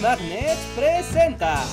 Magnet presenta.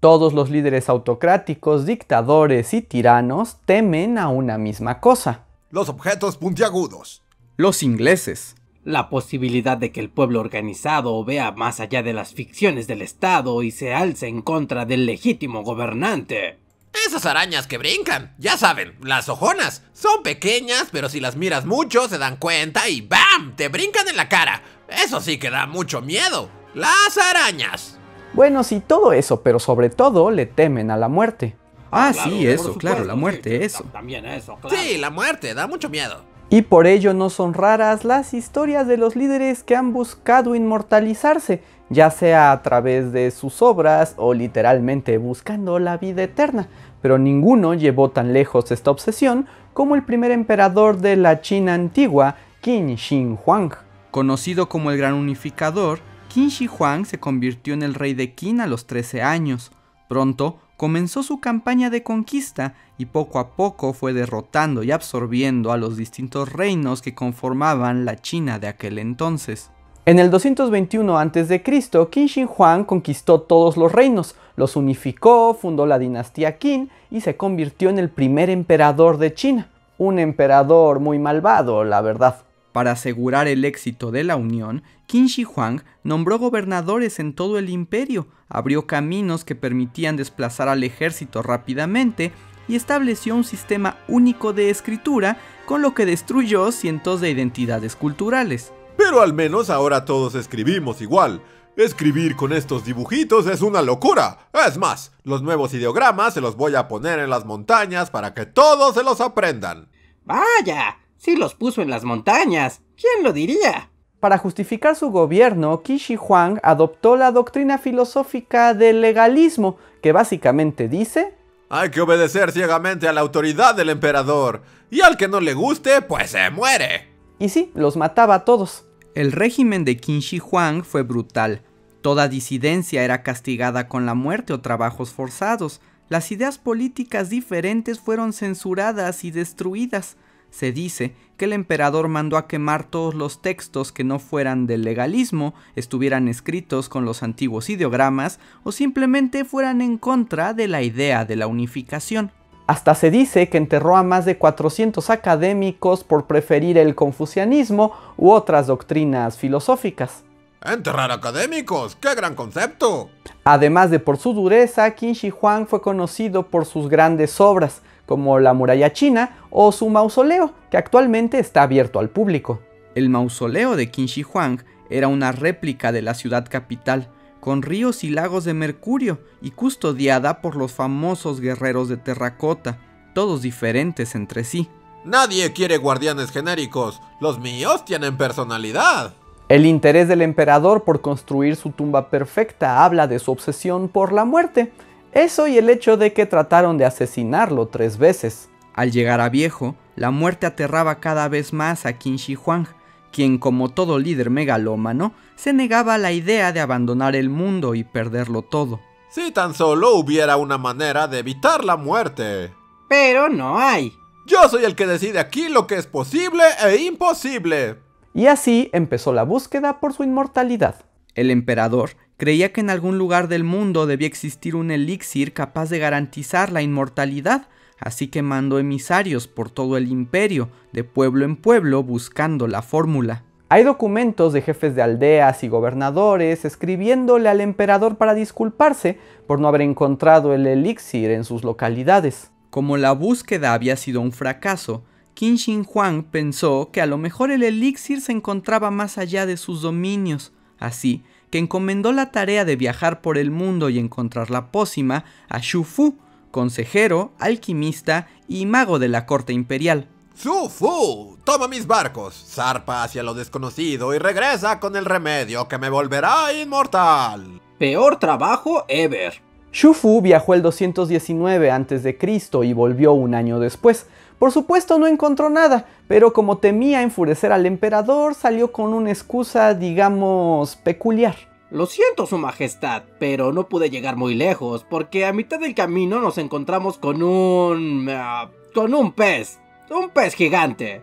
Todos los líderes autocráticos, dictadores y tiranos temen a una misma cosa. Los objetos puntiagudos. Los ingleses. La posibilidad de que el pueblo organizado vea más allá de las ficciones del Estado y se alce en contra del legítimo gobernante. Esas arañas que brincan, ya saben, las ojonas. Son pequeñas, pero si las miras mucho se dan cuenta y ¡bam! Te brincan en la cara. Eso sí que da mucho miedo. Las arañas. Bueno, sí, todo eso, pero sobre todo le temen a la muerte. Ah, Claro, sí, eso, supuesto, claro, la muerte, sí, eso. También eso, claro. Sí, la muerte da mucho miedo. Y por ello no son raras las historias de los líderes que han buscado inmortalizarse, ya sea a través de sus obras o literalmente buscando la vida eterna, pero ninguno llevó tan lejos esta obsesión como el primer emperador de la China antigua, Qin Shi Huang. Conocido como el Gran Unificador, Qin Shi Huang se convirtió en el rey de Qin a los 13 años. Pronto comenzó su campaña de conquista y poco a poco fue derrotando y absorbiendo a los distintos reinos que conformaban la China de aquel entonces. En el 221 a.C., Qin Shi Huang conquistó todos los reinos, los unificó, fundó la dinastía Qin y se convirtió en el primer emperador de China. Un emperador muy malvado, la verdad. Para asegurar el éxito de la unión, Qin Shi Huang nombró gobernadores en todo el imperio, abrió caminos que permitían desplazar al ejército rápidamente y estableció un sistema único de escritura, con lo que destruyó cientos de identidades culturales. Pero al menos ahora todos escribimos igual. Escribir con estos dibujitos es una locura. Es más, los nuevos ideogramas se los voy a poner en las montañas para que todos se los aprendan. Vaya, sí los puso en las montañas. ¿Quién lo diría? Para justificar su gobierno, Qin Shi Huang adoptó la doctrina filosófica del legalismo, que básicamente dice Hay que obedecer ciegamente a la autoridad del emperador. Y al que no le guste, pues se muere. y sí, los mataba a todos. El régimen de Qin Shi Huang fue brutal. Toda disidencia era castigada con la muerte o trabajos forzados. Las ideas políticas diferentes fueron censuradas y destruidas. Se dice que el emperador mandó a quemar todos los textos que no fueran del legalismo, estuvieran escritos con los antiguos ideogramas o simplemente fueran en contra de la idea de la unificación. Hasta se dice que enterró a más de 400 académicos por preferir el confucianismo u otras doctrinas filosóficas. Enterrar académicos, qué gran concepto. Además de por su dureza, Qin Shi Huang fue conocido por sus grandes obras, como la muralla china o su mausoleo, que actualmente está abierto al público. El mausoleo de Qin Shi Huang era una réplica de la ciudad capital, con ríos y lagos de mercurio y custodiada por los famosos guerreros de terracota, todos diferentes entre sí. Nadie quiere guardianes genéricos. Los míos tienen personalidad. El interés del emperador por construir su tumba perfecta habla de su obsesión por la muerte. Eso y el hecho de que trataron de asesinarlo tres veces. Al llegar a viejo, la muerte aterraba cada vez más a Qin Shi Huang, quien como todo líder megalómano, se negaba a la idea de abandonar el mundo y perderlo todo. Si tan solo hubiera una manera de evitar la muerte. Pero no hay. Yo soy el que decide aquí lo que es posible e imposible. Y así empezó la búsqueda por su inmortalidad. El emperador creía que en algún lugar del mundo debía existir un elixir capaz de garantizar la inmortalidad, así que mandó emisarios por todo el imperio, de pueblo en pueblo, buscando la fórmula. Hay documentos de jefes de aldeas y gobernadores escribiéndole al emperador para disculparse por no haber encontrado el elixir en sus localidades. Como la búsqueda había sido un fracaso, Qin Shi Huang pensó que a lo mejor el elixir se encontraba más allá de sus dominios, así que encomendó la tarea de viajar por el mundo y encontrar la pócima a Xu Fu, consejero, alquimista y mago de la corte imperial. Su Fu, toma mis barcos, zarpa hacia lo desconocido y regresa con el remedio que me volverá inmortal. Peor trabajo ever. Xu Fu viajó el 219 a.C. y volvió un año después. Por supuesto no encontró nada, pero como temía enfurecer al emperador, salió con una excusa, digamos, peculiar. Lo siento, Su Majestad, pero no pude llegar muy lejos, porque a mitad del camino nos encontramos con un... ah, con un pez. Un pez gigante.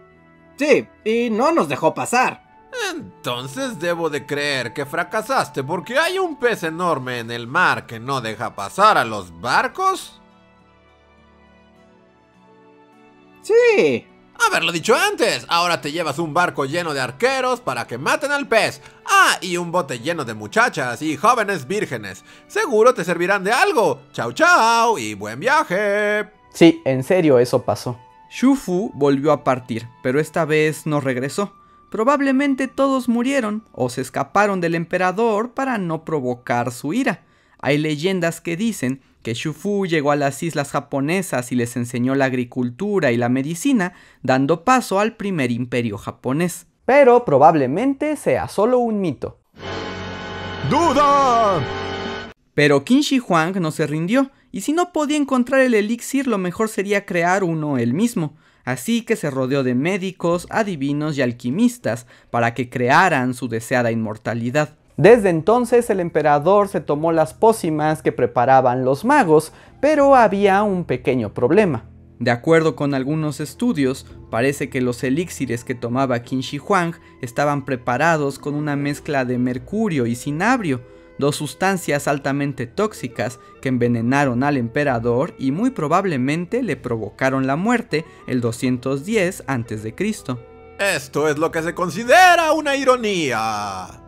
Sí, y no nos dejó pasar. Entonces debo de creer que fracasaste porque hay un pez enorme en el mar que no deja pasar a los barcos. Sí. Haberlo dicho antes. Ahora te llevas un barco lleno de arqueros para que maten al pez. Ah, y un bote lleno de muchachas y jóvenes vírgenes. Seguro te servirán de algo. Chao, chao y buen viaje. Sí, en serio, eso pasó. Shufu volvió a partir, pero esta vez no regresó. Probablemente todos murieron o se escaparon del emperador para no provocar su ira. Hay leyendas que dicen que Shufu llegó a las islas japonesas y les enseñó la agricultura y la medicina, dando paso al primer imperio japonés. Pero probablemente sea solo un mito. ¡Duda! Pero Qin Shi Huang no se rindió, y si no podía encontrar el elixir, lo mejor sería crear uno él mismo. Así que se rodeó de médicos, adivinos y alquimistas para que crearan su deseada inmortalidad. Desde entonces el emperador se tomó las pócimas que preparaban los magos, pero había un pequeño problema. De acuerdo con algunos estudios, parece que los elixires que tomaba Qin Shi Huang estaban preparados con una mezcla de mercurio y cinabrio, dos sustancias altamente tóxicas que envenenaron al emperador y muy probablemente le provocaron la muerte el 210 a.C. Esto es lo que se considera una ironía.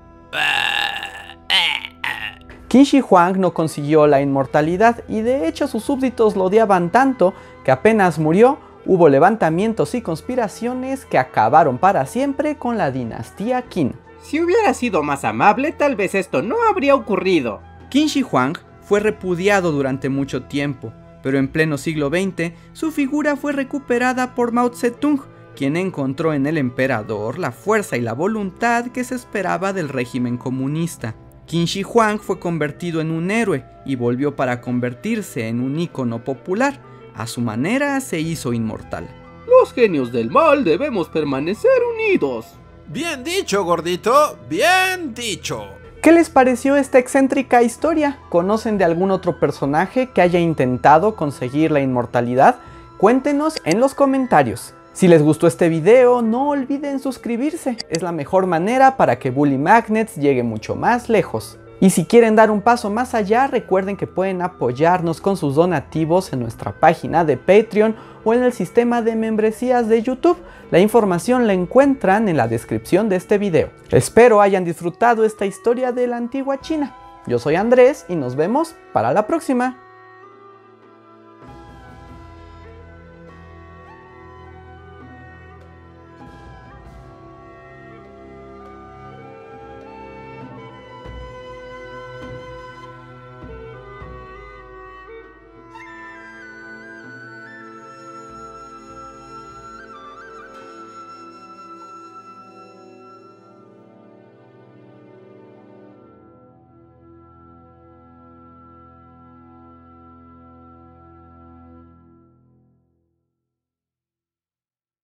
Qin Shi Huang no consiguió la inmortalidad y de hecho sus súbditos lo odiaban tanto que apenas murió hubo levantamientos y conspiraciones que acabaron para siempre con la dinastía Qin. Si hubiera sido más amable, tal vez esto no habría ocurrido. Qin Shi Huang fue repudiado durante mucho tiempo, pero en pleno siglo XX su figura fue recuperada por Mao Zedong, quien encontró en el emperador la fuerza y la voluntad que se esperaba del régimen comunista. Qin Shi Huang fue convertido en un héroe y volvió para convertirse en un ícono popular. A su manera se hizo inmortal. Los genios del mal debemos permanecer unidos. Bien dicho, gordito. Bien dicho. ¿Qué les pareció esta excéntrica historia? ¿Conocen de algún otro personaje que haya intentado conseguir la inmortalidad? Cuéntenos en los comentarios. Si les gustó este video, no olviden suscribirse, es la mejor manera para que Bully Magnets llegue mucho más lejos. Y si quieren dar un paso más allá, recuerden que pueden apoyarnos con sus donativos en nuestra página de Patreon o en el sistema de membresías de YouTube. La información la encuentran en la descripción de este video. Espero hayan disfrutado esta historia de la antigua China. Yo soy Andrés y nos vemos para la próxima.